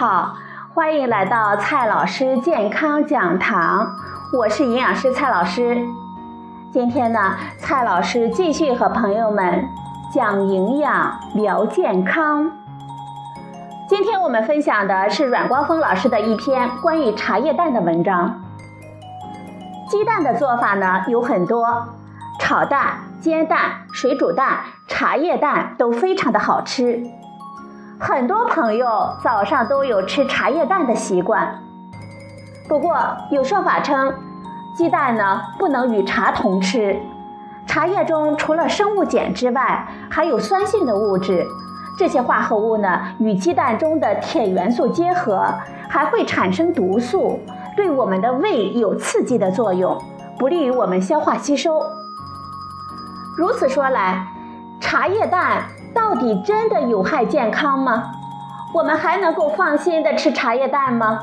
好，欢迎来到蔡老师健康讲堂，我是营养师蔡老师。今天呢，蔡老师继续和朋友们讲营养聊健康。今天我们分享的是阮光峰老师的一篇关于茶叶蛋的文章。鸡蛋的做法呢有很多，炒蛋、煎蛋、水煮蛋、茶叶蛋都非常的好吃。很多朋友早上都有吃茶叶蛋的习惯，不过有说法称，鸡蛋呢不能与茶同吃。茶叶中除了生物碱之外，还有酸性的物质，这些化合物呢与鸡蛋中的铁元素结合，还会产生毒素，对我们的胃有刺激的作用，不利于我们消化吸收。如此说来，茶叶蛋。到底真的有害健康吗？我们还能够放心的吃茶叶蛋吗？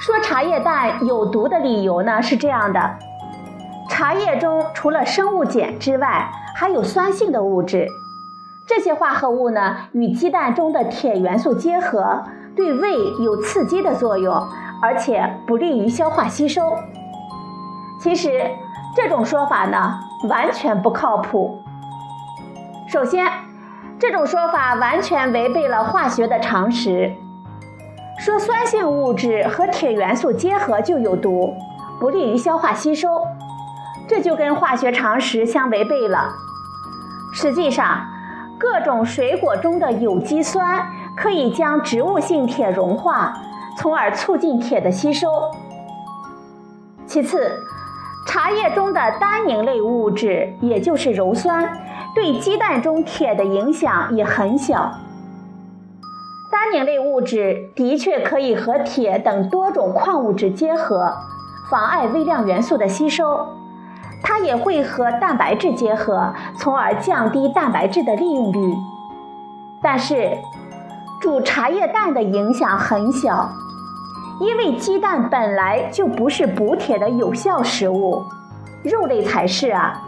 说茶叶蛋有毒的理由呢是这样的：茶叶中除了生物碱之外，还有酸性的物质，这些化合物呢与鸡蛋中的铁元素结合，对胃有刺激的作用，而且不利于消化吸收。其实这种说法呢。完全不靠谱。首先，这种说法完全违背了化学的常识。说酸性物质和铁元素结合就有毒，不利于消化吸收，这就跟化学常识相违背了。实际上，各种水果中的有机酸可以将植物性铁融化，从而促进铁的吸收。其次，茶叶中的单宁类物质，也就是鞣酸，对鸡蛋中铁的影响也很小。单宁类物质的确可以和铁等多种矿物质结合，妨碍微量元素的吸收。它也会和蛋白质结合，从而降低蛋白质的利用率。但是，煮茶叶蛋的影响很小。因为鸡蛋本来就不是补铁的有效食物，肉类才是啊。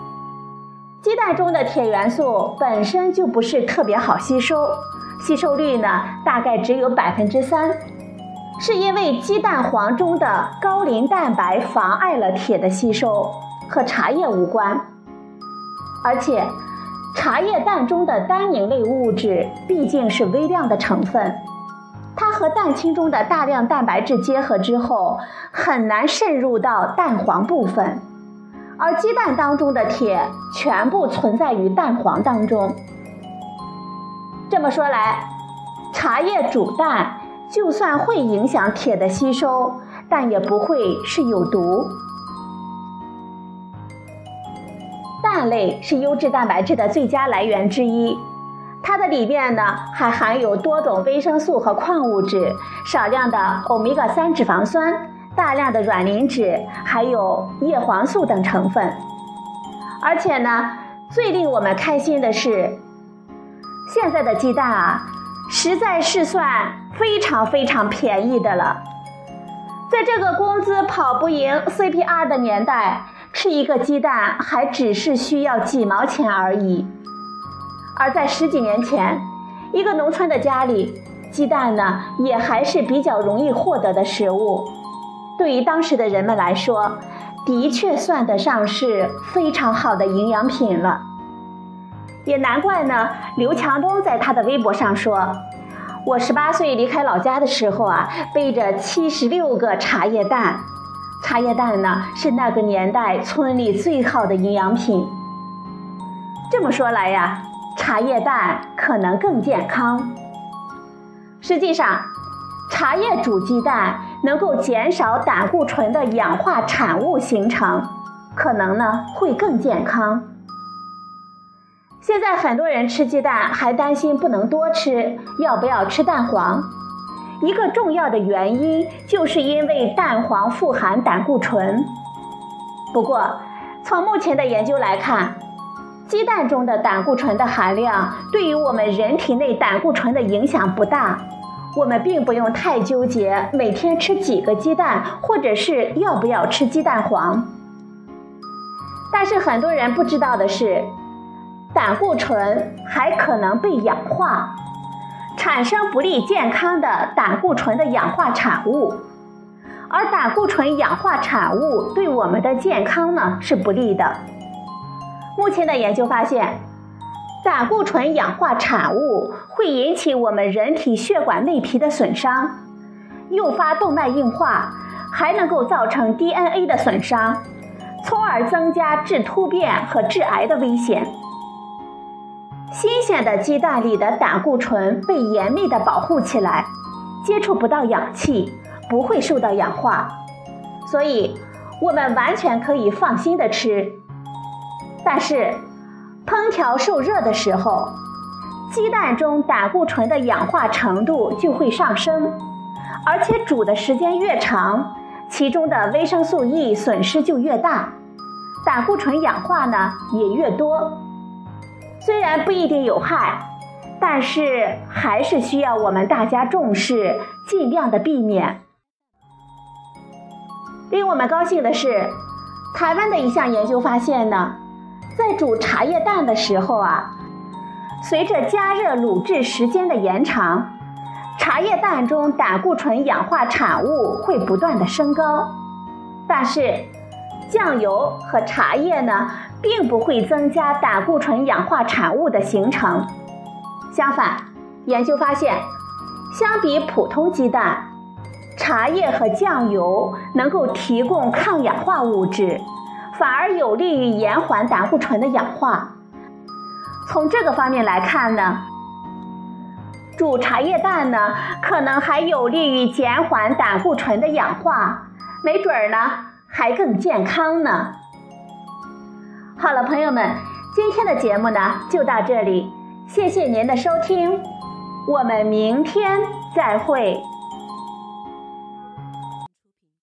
蛋中的铁元素本身就不是特别好吸收，吸收率呢大概只有百分之三，是因为鸡蛋黄中的高磷蛋白妨碍了铁的吸收，和茶叶无关。而且，茶叶蛋中的单宁类物质毕竟是微量的成分。它和蛋清中的大量蛋白质结合之后，很难渗入到蛋黄部分，而鸡蛋当中的铁全部存在于蛋黄当中。这么说来，茶叶煮蛋就算会影响铁的吸收，但也不会是有毒。蛋类是优质蛋白质的最佳来源之一。它的里面呢还含有多种维生素和矿物质，少量的欧米伽三脂肪酸，大量的卵磷脂，还有叶黄素等成分。而且呢，最令我们开心的是，现在的鸡蛋啊，实在是算非常非常便宜的了。在这个工资跑不赢 CPR 的年代，吃一个鸡蛋还只是需要几毛钱而已。而在十几年前，一个农村的家里，鸡蛋呢也还是比较容易获得的食物。对于当时的人们来说，的确算得上是非常好的营养品了。也难怪呢，刘强东在他的微博上说：“我十八岁离开老家的时候啊，背着七十六个茶叶蛋。茶叶蛋呢，是那个年代村里最好的营养品。”这么说来呀。茶叶蛋可能更健康。实际上，茶叶煮鸡蛋能够减少胆固醇的氧化产物形成，可能呢会更健康。现在很多人吃鸡蛋还担心不能多吃，要不要吃蛋黄？一个重要的原因就是因为蛋黄富含胆固醇。不过，从目前的研究来看。鸡蛋中的胆固醇的含量对于我们人体内胆固醇的影响不大，我们并不用太纠结每天吃几个鸡蛋，或者是要不要吃鸡蛋黄。但是很多人不知道的是，胆固醇还可能被氧化，产生不利健康的胆固醇的氧化产物，而胆固醇氧化产物对我们的健康呢是不利的。目前的研究发现，胆固醇氧化产物会引起我们人体血管内皮的损伤，诱发动脉硬化，还能够造成 DNA 的损伤，从而增加致突变和致癌的危险。新鲜的鸡蛋里的胆固醇被严密的保护起来，接触不到氧气，不会受到氧化，所以我们完全可以放心的吃。但是，烹调受热的时候，鸡蛋中胆固醇的氧化程度就会上升，而且煮的时间越长，其中的维生素 E 损失就越大，胆固醇氧化呢也越多。虽然不一定有害，但是还是需要我们大家重视，尽量的避免。令我们高兴的是，台湾的一项研究发现呢。在煮茶叶蛋的时候啊，随着加热卤制时间的延长，茶叶蛋中胆固醇氧化产物会不断的升高。但是，酱油和茶叶呢，并不会增加胆固醇氧化产物的形成。相反，研究发现，相比普通鸡蛋，茶叶和酱油能够提供抗氧化物质。反而有利于延缓胆固醇的氧化。从这个方面来看呢，煮茶叶蛋呢，可能还有利于减缓胆固醇的氧化，没准儿呢还更健康呢。好了，朋友们，今天的节目呢就到这里，谢谢您的收听，我们明天再会。